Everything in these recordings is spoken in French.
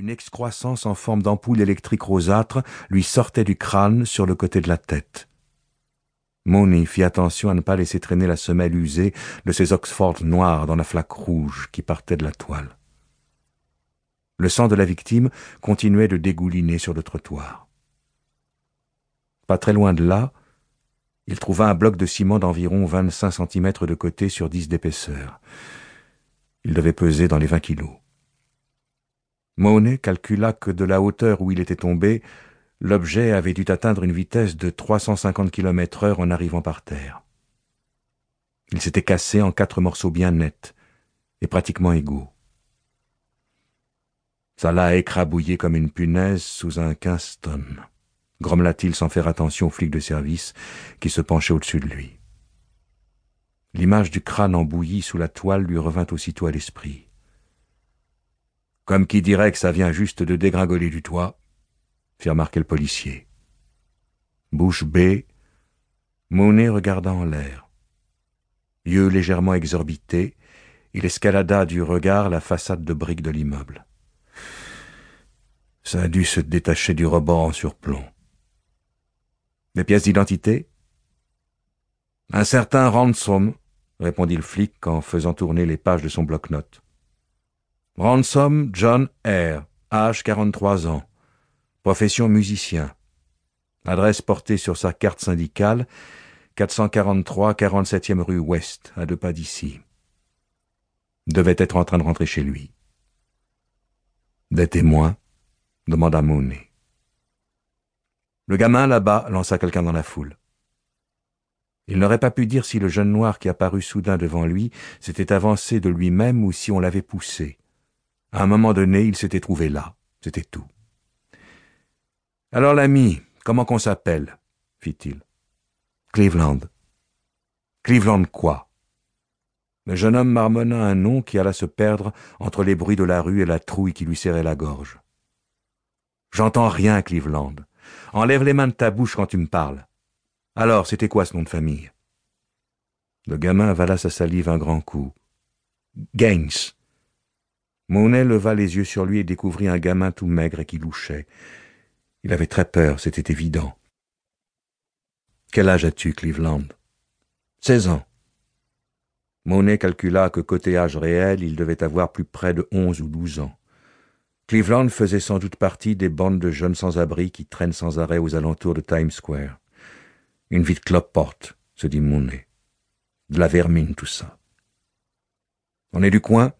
Une excroissance en forme d'ampoule électrique rosâtre lui sortait du crâne sur le côté de la tête. Mooney fit attention à ne pas laisser traîner la semelle usée de ses Oxford noirs dans la flaque rouge qui partait de la toile. Le sang de la victime continuait de dégouliner sur le trottoir. Pas très loin de là, il trouva un bloc de ciment d'environ vingt-cinq centimètres de côté sur dix d'épaisseur. Il devait peser dans les vingt kilos. Monet calcula que de la hauteur où il était tombé, l'objet avait dû atteindre une vitesse de 350 km heure en arrivant par terre. Il s'était cassé en quatre morceaux bien nets et pratiquement égaux. Ça l'a écrabouillé comme une punaise sous un tonnes, grommela-t-il sans faire attention aux flics de service qui se penchaient au-dessus de lui. L'image du crâne embouilli sous la toile lui revint aussitôt à l'esprit. Comme qui dirait que ça vient juste de dégringoler du toit, fit remarquer le policier. Bouche bée, Monet regarda en l'air. Yeux légèrement exorbités, il escalada du regard la façade de briques de l'immeuble. Ça a dû se détacher du rebord en surplomb. Des pièces d'identité? Un certain Ransom, répondit le flic en faisant tourner les pages de son bloc-notes. Ransom John R., âge 43 ans. Profession musicien. Adresse portée sur sa carte syndicale, 443 47e rue Ouest, à deux pas d'ici. Devait être en train de rentrer chez lui. Des témoins demanda Mooney. Le gamin là-bas lança quelqu'un dans la foule. Il n'aurait pas pu dire si le jeune noir qui apparut soudain devant lui s'était avancé de lui-même ou si on l'avait poussé. À un moment donné, il s'était trouvé là. C'était tout. Alors l'ami, comment qu'on s'appelle? fit-il. Cleveland. Cleveland quoi? Le jeune homme marmonna un nom qui alla se perdre entre les bruits de la rue et la trouille qui lui serrait la gorge. J'entends rien, Cleveland. Enlève les mains de ta bouche quand tu me parles. Alors, c'était quoi ce nom de famille? Le gamin avala sa salive un grand coup. Gaines. Monet leva les yeux sur lui et découvrit un gamin tout maigre et qui louchait. Il avait très peur, c'était évident. Quel âge as-tu, Cleveland? Seize ans. Monet calcula que côté âge réel, il devait avoir plus près de onze ou douze ans. Cleveland faisait sans doute partie des bandes de jeunes sans-abri qui traînent sans arrêt aux alentours de Times Square. Une vie de clope-porte, se dit Monet. De la vermine, tout ça. On est du coin?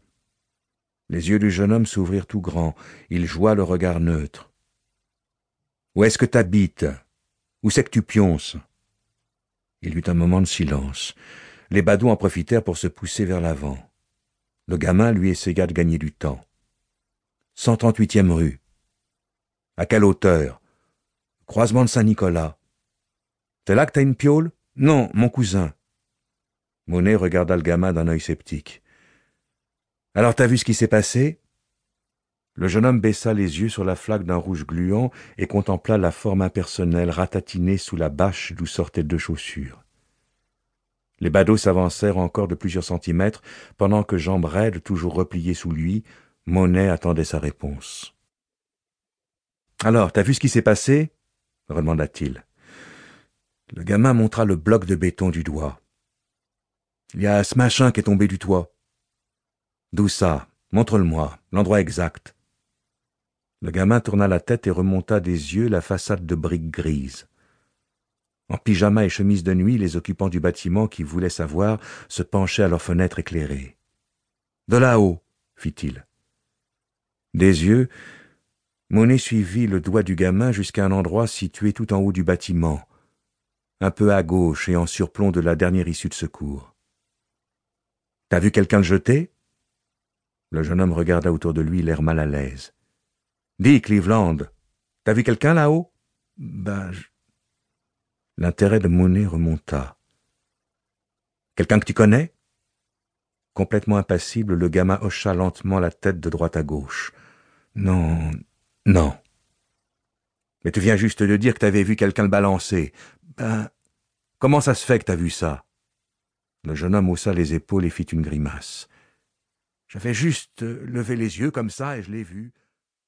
Les yeux du jeune homme s'ouvrirent tout grands. Il joua le regard neutre. Où est-ce que t'habites? Où c'est que tu pionces? Il y eut un moment de silence. Les badauds en profitèrent pour se pousser vers l'avant. Le gamin lui essaya de gagner du temps. 138e rue. À quelle hauteur? Croisement de Saint-Nicolas. C'est là que t'as une piole Non, mon cousin. Monet regarda le gamin d'un œil sceptique. Alors t'as vu ce qui s'est passé? Le jeune homme baissa les yeux sur la flaque d'un rouge gluant et contempla la forme impersonnelle ratatinée sous la bâche d'où sortaient deux chaussures. Les badauds s'avancèrent encore de plusieurs centimètres, pendant que jambes raides, toujours repliées sous lui, Monet attendait sa réponse. Alors, t'as vu ce qui s'est passé redemanda-t-il. Le gamin montra le bloc de béton du doigt. Il y a ce machin qui est tombé du toit. D'où ça? Montre-le-moi, l'endroit exact. Le gamin tourna la tête et remonta des yeux la façade de briques grises. En pyjama et chemise de nuit, les occupants du bâtiment qui voulaient savoir se penchaient à leurs fenêtres éclairées. De là-haut, fit-il. Des yeux, Monet suivit le doigt du gamin jusqu'à un endroit situé tout en haut du bâtiment, un peu à gauche et en surplomb de la dernière issue de secours. T'as vu quelqu'un le jeter? Le jeune homme regarda autour de lui, l'air mal à l'aise. Dis, Cleveland, t'as vu quelqu'un là-haut Ben, je... L'intérêt de Monet remonta. Quelqu'un que tu connais Complètement impassible, le gamin hocha lentement la tête de droite à gauche. Non, non. Mais tu viens juste de dire que t'avais vu quelqu'un le balancer. Ben, comment ça se fait que t'as vu ça Le jeune homme haussa les épaules et fit une grimace. J'avais juste levé les yeux comme ça et je l'ai vu.